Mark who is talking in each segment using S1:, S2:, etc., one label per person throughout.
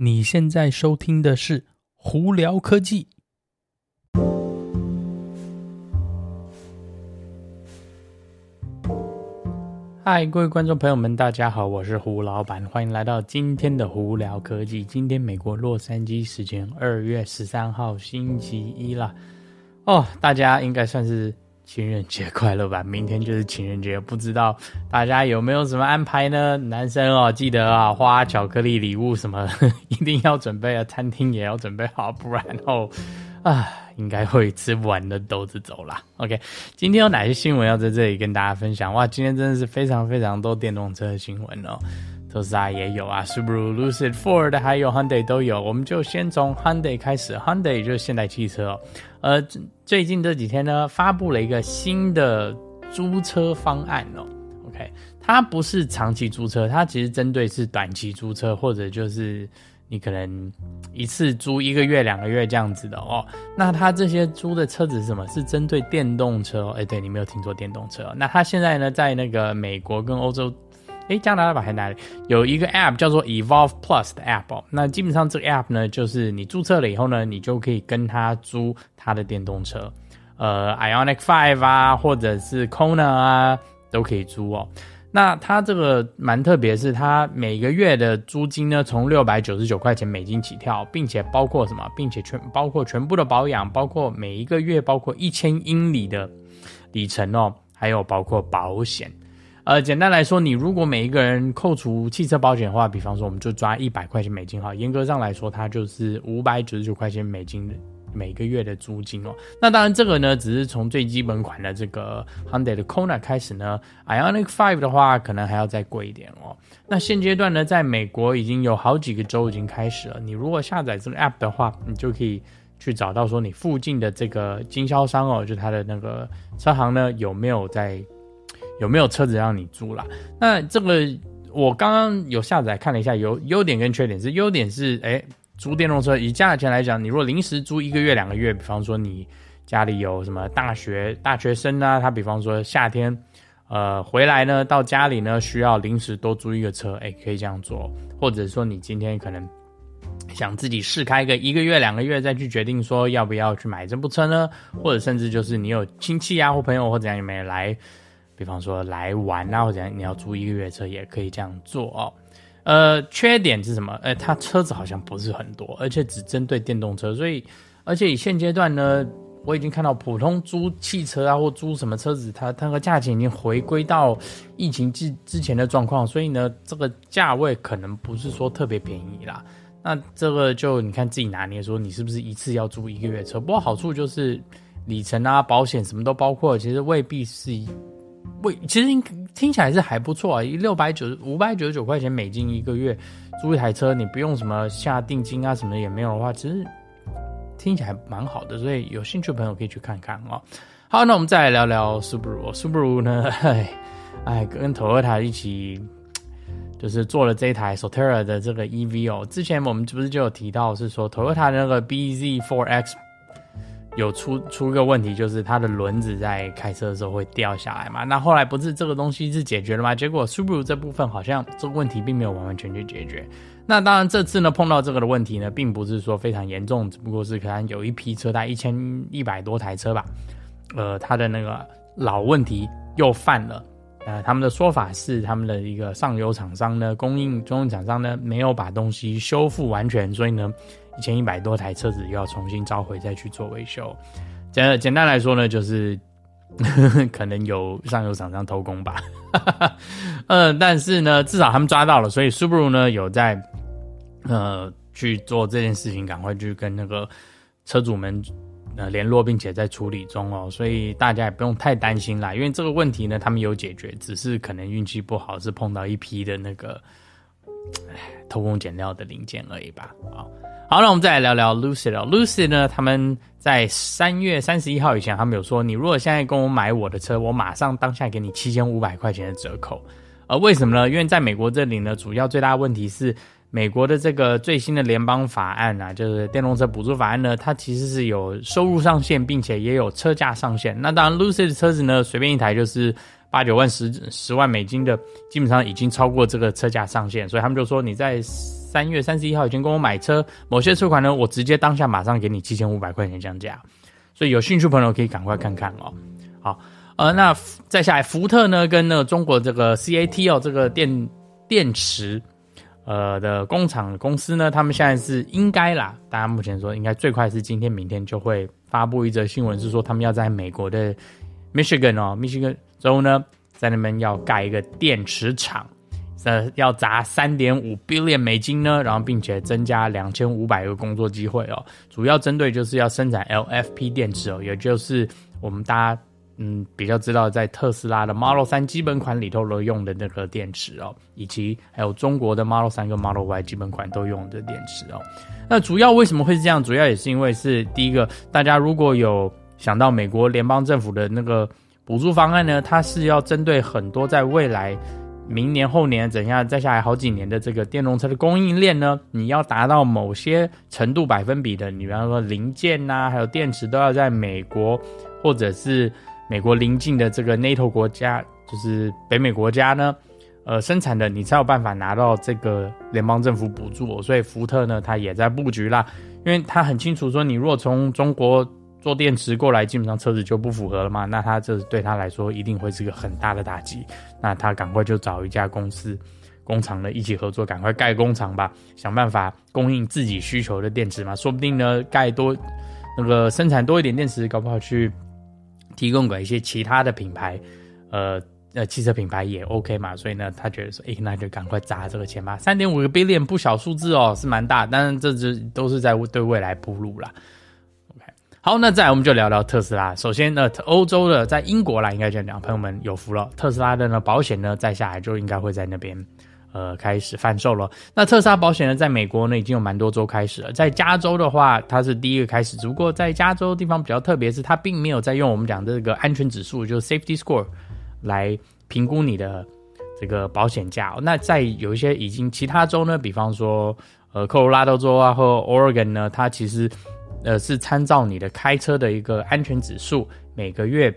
S1: 你现在收听的是《胡聊科技》。嗨，各位观众朋友们，大家好，我是胡老板，欢迎来到今天的《胡聊科技》。今天美国洛杉矶时间二月十三号星期一啦。哦，大家应该算是。情人节快乐吧！明天就是情人节，不知道大家有没有什么安排呢？男生哦，记得啊，花巧克力礼物什么 一定要准备啊，餐厅也要准备好，不然哦啊，应该会吃不完的兜着走啦。OK，今天有哪些新闻要在这里跟大家分享？哇，今天真的是非常非常多电动车的新闻哦。特斯拉也有啊，Subaru、Lucid、Ford 还有 Hyundai 都有。我们就先从 Hyundai 开始，Hyundai 就是现代汽车哦。呃，最近这几天呢，发布了一个新的租车方案哦。OK，它不是长期租车，它其实针对是短期租车，或者就是你可能一次租一个月、两个月这样子的哦。那它这些租的车子是什么？是针对电动车哦。哎，对，你没有听错，电动车。那它现在呢，在那个美国跟欧洲。诶，加拿大吧还哪里有一个 App 叫做 Evolve Plus 的 App 哦？那基本上这个 App 呢，就是你注册了以后呢，你就可以跟他租他的电动车，呃，Ioniq 5啊，或者是 Kona 啊，都可以租哦。那它这个蛮特别，是它每个月的租金呢，从六百九十九块钱美金起跳，并且包括什么？并且全包括全部的保养，包括每一个月包括一千英里的里程哦，还有包括保险。呃，简单来说，你如果每一个人扣除汽车保险的话，比方说我们就抓一百块钱美金哈，严格上来说，它就是五百九十九块钱美金每个月的租金哦。那当然，这个呢只是从最基本款的这个 Hyundai 的 Kona 开始呢，Ioniq 5的话可能还要再贵一点哦。那现阶段呢，在美国已经有好几个州已经开始了，你如果下载这个 App 的话，你就可以去找到说你附近的这个经销商哦，就它的那个车行呢有没有在。有没有车子让你租啦？那这个我刚刚有下载看了一下，有优点跟缺点是，优点是，哎，租电动车以价钱来讲，你如果临时租一个月两个月，比方说你家里有什么大学大学生啊，他比方说夏天，呃，回来呢到家里呢需要临时多租一个车，哎，可以这样做，或者说你今天可能想自己试开个一个月两个月再去决定说要不要去买这部车呢，或者甚至就是你有亲戚啊或朋友或怎样有没有来。比方说来玩啊，或者你要租一个月车也可以这样做哦。呃，缺点是什么？呃，它车子好像不是很多，而且只针对电动车，所以而且以现阶段呢，我已经看到普通租汽车啊或租什么车子，它它个价钱已经回归到疫情之之前的状况，所以呢，这个价位可能不是说特别便宜啦。那这个就你看自己拿捏，说你是不是一次要租一个月车？不过好处就是里程啊、保险什么都包括，其实未必是。喂，其实听起来是还不错啊，一六百九十五百九十九块钱美金一个月租一台车，你不用什么下定金啊什么也没有的话，其实听起来蛮好的，所以有兴趣的朋友可以去看看哦。好，那我们再来聊聊 Subaru。Subaru 呢，哎哎，跟 Toyota 一起就是做了这一台 Sotera 的这个 EV 哦。之前我们不是就有提到是说 Toyota 的那个 BZ4X。有出出个问题，就是它的轮子在开车的时候会掉下来嘛？那后来不是这个东西是解决了吗？结果 Subaru 这部分好像这个问题并没有完完全全解决。那当然这次呢碰到这个的问题呢，并不是说非常严重，只不过是可能有一批车，大概一千一百多台车吧，呃，它的那个老问题又犯了。呃，他们的说法是他们的一个上游厂商呢，供应中游厂商呢没有把东西修复完全，所以呢。一千一百多台车子又要重新召回再去做维修，简简单来说呢，就是 可能有上游厂商偷工吧，嗯，但是呢，至少他们抓到了，所以 Subaru 呢有在呃去做这件事情，赶快去跟那个车主们呃联络，并且在处理中哦，所以大家也不用太担心啦，因为这个问题呢，他们有解决，只是可能运气不好，是碰到一批的那个偷工减料的零件而已吧，啊。好，那我们再来聊聊 Lucy 了。Lucy 呢，他们在三月三十一号以前，他们有说，你如果现在跟我买我的车，我马上当下给你七千五百块钱的折扣。而为什么呢？因为在美国这里呢，主要最大的问题是美国的这个最新的联邦法案啊，就是电动车补助法案呢，它其实是有收入上限，并且也有车价上限。那当然，Lucy 的车子呢，随便一台就是八九万、十十万美金的，基本上已经超过这个车价上限，所以他们就说你在三月三十一号已经跟我买车，某些车款呢，我直接当下马上给你七千五百块钱降价，所以有兴趣朋友可以赶快看看哦。好，呃，那再下来，福特呢跟那个中国这个 CAT 哦，这个电电池。呃的工厂公司呢，他们现在是应该啦，大家目前说应该最快是今天明天就会发布一则新闻，是说他们要在美国的 Michigan 哦，Michigan 之后呢，在那边要盖一个电池厂，呃，要砸三点五 billion 美金呢，然后并且增加两千五百个工作机会哦，主要针对就是要生产 LFP 电池哦，也就是我们大家。嗯，比较知道在特斯拉的 Model 3基本款里头都用的那个电池哦，以及还有中国的 Model 3跟 Model Y 基本款都用的电池哦。那主要为什么会是这样？主要也是因为是第一个，大家如果有想到美国联邦政府的那个补助方案呢，它是要针对很多在未来明年后年怎样再下来好几年的这个电动车的供应链呢，你要达到某些程度百分比的，你比方说零件呐、啊，还有电池都要在美国或者是。美国邻近的这个 NATO 国家，就是北美国家呢，呃，生产的你才有办法拿到这个联邦政府补助，所以福特呢，它也在布局啦，因为它很清楚说，你如果从中国做电池过来，基本上车子就不符合了嘛，那他这对他来说一定会是个很大的打击，那他赶快就找一家公司工厂呢一起合作，赶快盖工厂吧，想办法供应自己需求的电池嘛，说不定呢盖多那个生产多一点电池，搞不好去。提供给一些其他的品牌，呃呃，汽车品牌也 OK 嘛，所以呢，他觉得说，哎，那就赶快砸这个钱吧。三点五个 billion 不小数字哦，是蛮大，但是这只都是在对未来铺路啦。好，那再我们就聊聊特斯拉。首先呢，欧洲的在英国啦，应该这样讲，朋友们有福了，特斯拉的呢保险呢，再下来就应该会在那边。呃，开始贩售了。那特斯拉保险呢，在美国呢已经有蛮多州开始了。在加州的话，它是第一个开始。只不过在加州地方比较特别，是它并没有在用我们讲的这个安全指数，就是 safety score 来评估你的这个保险价。那在有一些已经其他州呢，比方说呃科罗拉多州啊，或 Oregon 呢，它其实呃是参照你的开车的一个安全指数，每个月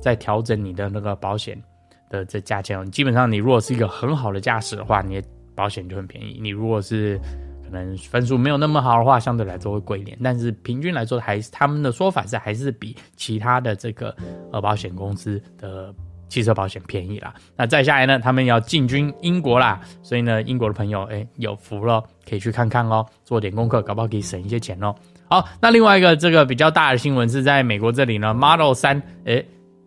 S1: 在调整你的那个保险。的这价钱，基本上你如果是一个很好的驾驶的话，你的保险就很便宜。你如果是可能分数没有那么好的话，相对来说会贵一点。但是平均来说，还是他们的说法是还是比其他的这个呃保险公司的汽车保险便宜啦。那再下来呢，他们要进军英国啦，所以呢，英国的朋友哎有福了，可以去看看哦，做点功课，搞不好可以省一些钱哦。好，那另外一个这个比较大的新闻是在美国这里呢，Model 3哎。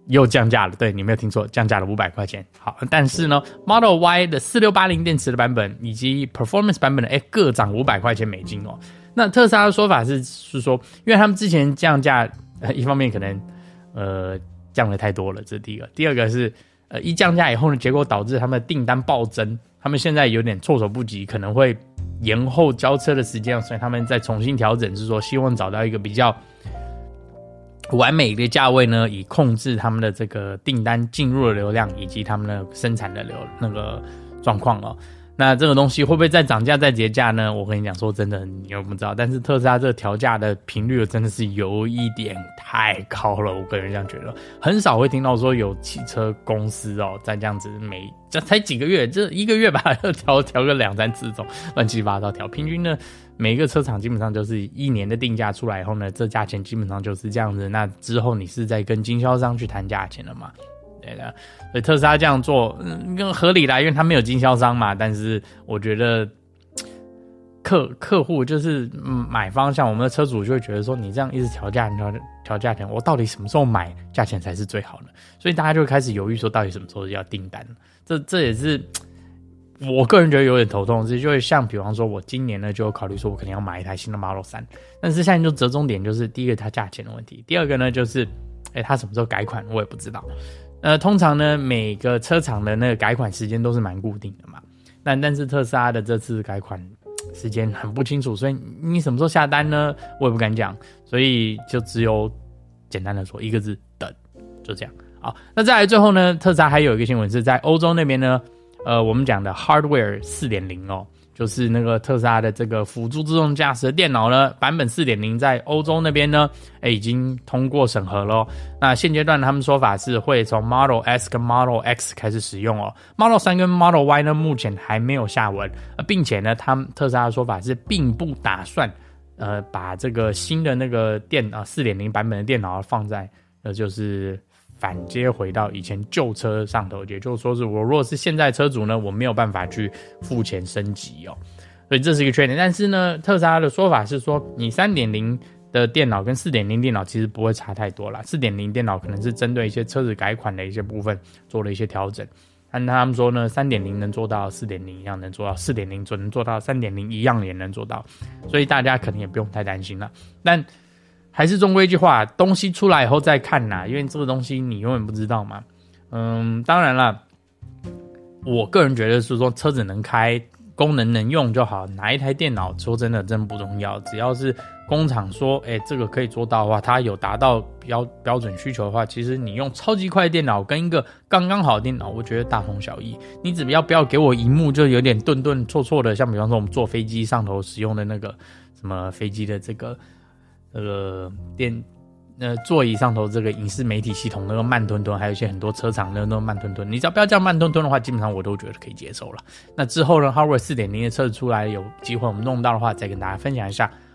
S1: 又降价了，对，你没有听错，降价了五百块钱。好，但是呢，Model Y 的四六八零电池的版本以及 Performance 版本的，哎，各涨五百块钱美金哦。那特斯拉的说法是是说，因为他们之前降价，呃，一方面可能呃降的太多了，这是第一个；第二个是呃一降价以后呢，结果导致他们的订单暴增，他们现在有点措手不及，可能会延后交车的时间，所以他们再重新调整，是说希望找到一个比较。完美的价位呢，以控制他们的这个订单进入的流量以及他们的生产的流那个状况哦。那这个东西会不会再涨价再结价呢？我跟你讲，说真的，你又不知道。但是特斯拉这个调价的频率真的是有一点太高了，我个人这样觉得，很少会听到说有汽车公司哦，在这样子每这才几个月，这一个月吧，要 调调个两三次这种乱七八糟调，平均呢，每一个车厂基本上就是一年的定价出来以后呢，这价钱基本上就是这样子。那之后你是在跟经销商去谈价钱了嘛？对的，所以特斯拉这样做，嗯，更合理啦，因为他没有经销商嘛。但是我觉得客客户就是买方，像我们的车主就会觉得说，你这样一直调价，调调价钱，我到底什么时候买价钱才是最好的？所以大家就会开始犹豫，说到底什么时候要订单？这这也是我个人觉得有点头痛。这就会像比方说，我今年呢就考虑说，我肯定要买一台新的 Model 3，但是现在就折中点就是第一个它价钱的问题，第二个呢就是，哎，它什么时候改款我也不知道。呃，通常呢，每个车厂的那个改款时间都是蛮固定的嘛。但但是特斯拉的这次改款时间很不清楚，所以你什么时候下单呢？我也不敢讲，所以就只有简单的说一个字：等。就这样。好，那再来最后呢，特斯拉还有一个新闻是在欧洲那边呢，呃，我们讲的 Hardware 四点零哦。就是那个特斯拉的这个辅助自动驾驶的电脑呢，版本四点零在欧洲那边呢，哎，已经通过审核喽。那现阶段他们说法是会从 Model S 跟 Model X 开始使用哦，Model 三跟 Model Y 呢目前还没有下文，呃并且呢，他们特斯拉的说法是并不打算呃把这个新的那个电啊四点零版本的电脑放在呃就是。反接回到以前旧车上头，也就是说，是我如果是现在车主呢，我没有办法去付钱升级哦，所以这是一个缺点。但是呢，特斯拉的说法是说，你三点零的电脑跟四点零电脑其实不会差太多啦。四点零电脑可能是针对一些车子改款的一些部分做了一些调整，但他们说呢，三点零能做到四点零一样能做到，四点零只能做到三点零一样也能做到，所以大家可能也不用太担心了。但还是终归一句话，东西出来以后再看呐，因为这个东西你永远不知道嘛。嗯，当然了，我个人觉得是说车子能开，功能能用就好。哪一台电脑说真的真不重要，只要是工厂说，哎，这个可以做到的话，它有达到标标准需求的话，其实你用超级快电脑跟一个刚刚好的电脑，我觉得大同小异。你只要不要给我萤幕就有点顿顿挫挫的，像比方说我们坐飞机上头使用的那个什么飞机的这个。那个电，呃，座椅上头这个影视媒体系统那个慢吞吞，还有一些很多车厂的那个慢吞吞，你只要不要叫慢吞吞的话，基本上我都觉得可以接受了。那之后呢，Hardware 四点零的车子出来，有机会我们弄到的话，再跟大家分享一下。